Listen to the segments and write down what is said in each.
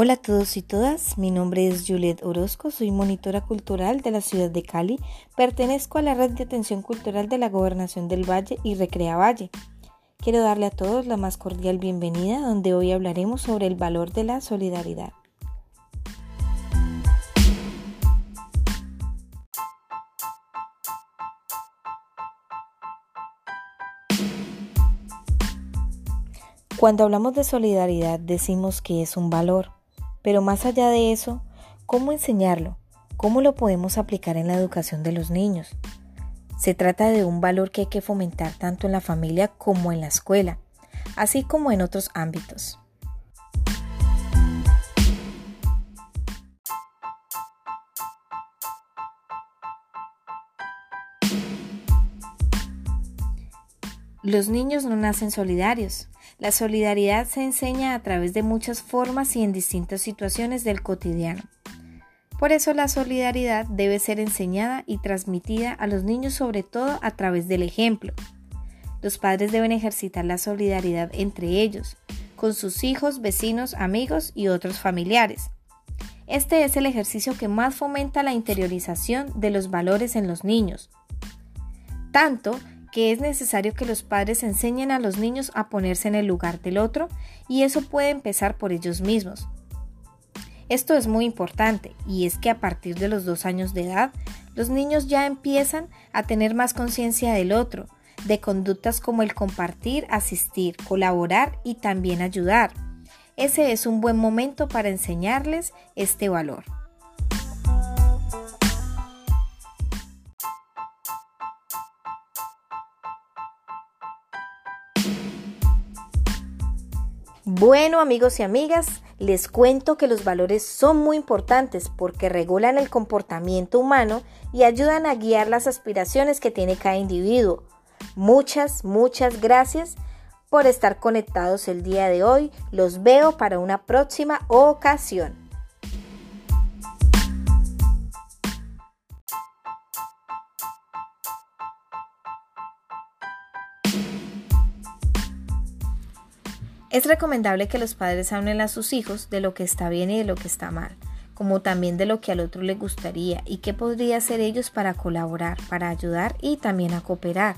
Hola a todos y todas, mi nombre es Juliet Orozco, soy monitora cultural de la ciudad de Cali, pertenezco a la red de atención cultural de la Gobernación del Valle y Recrea Valle. Quiero darle a todos la más cordial bienvenida donde hoy hablaremos sobre el valor de la solidaridad. Cuando hablamos de solidaridad decimos que es un valor pero más allá de eso, ¿cómo enseñarlo? ¿Cómo lo podemos aplicar en la educación de los niños? Se trata de un valor que hay que fomentar tanto en la familia como en la escuela, así como en otros ámbitos. Los niños no nacen solidarios. La solidaridad se enseña a través de muchas formas y en distintas situaciones del cotidiano. Por eso la solidaridad debe ser enseñada y transmitida a los niños sobre todo a través del ejemplo. Los padres deben ejercitar la solidaridad entre ellos, con sus hijos, vecinos, amigos y otros familiares. Este es el ejercicio que más fomenta la interiorización de los valores en los niños. Tanto que es necesario que los padres enseñen a los niños a ponerse en el lugar del otro y eso puede empezar por ellos mismos. Esto es muy importante y es que a partir de los dos años de edad, los niños ya empiezan a tener más conciencia del otro, de conductas como el compartir, asistir, colaborar y también ayudar. Ese es un buen momento para enseñarles este valor. Bueno amigos y amigas, les cuento que los valores son muy importantes porque regulan el comportamiento humano y ayudan a guiar las aspiraciones que tiene cada individuo. Muchas, muchas gracias por estar conectados el día de hoy. Los veo para una próxima ocasión. Es recomendable que los padres hablen a sus hijos de lo que está bien y de lo que está mal, como también de lo que al otro le gustaría y qué podría hacer ellos para colaborar, para ayudar y también a cooperar.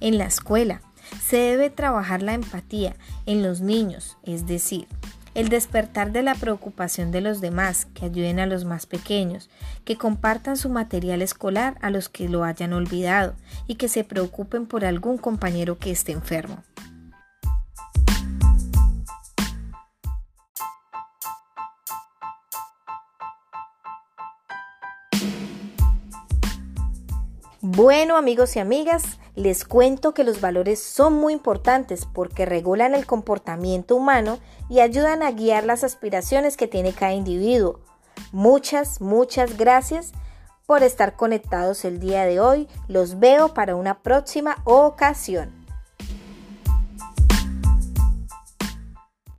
En la escuela se debe trabajar la empatía en los niños, es decir, el despertar de la preocupación de los demás, que ayuden a los más pequeños, que compartan su material escolar a los que lo hayan olvidado y que se preocupen por algún compañero que esté enfermo. Bueno amigos y amigas, les cuento que los valores son muy importantes porque regulan el comportamiento humano y ayudan a guiar las aspiraciones que tiene cada individuo. Muchas, muchas gracias por estar conectados el día de hoy. Los veo para una próxima ocasión.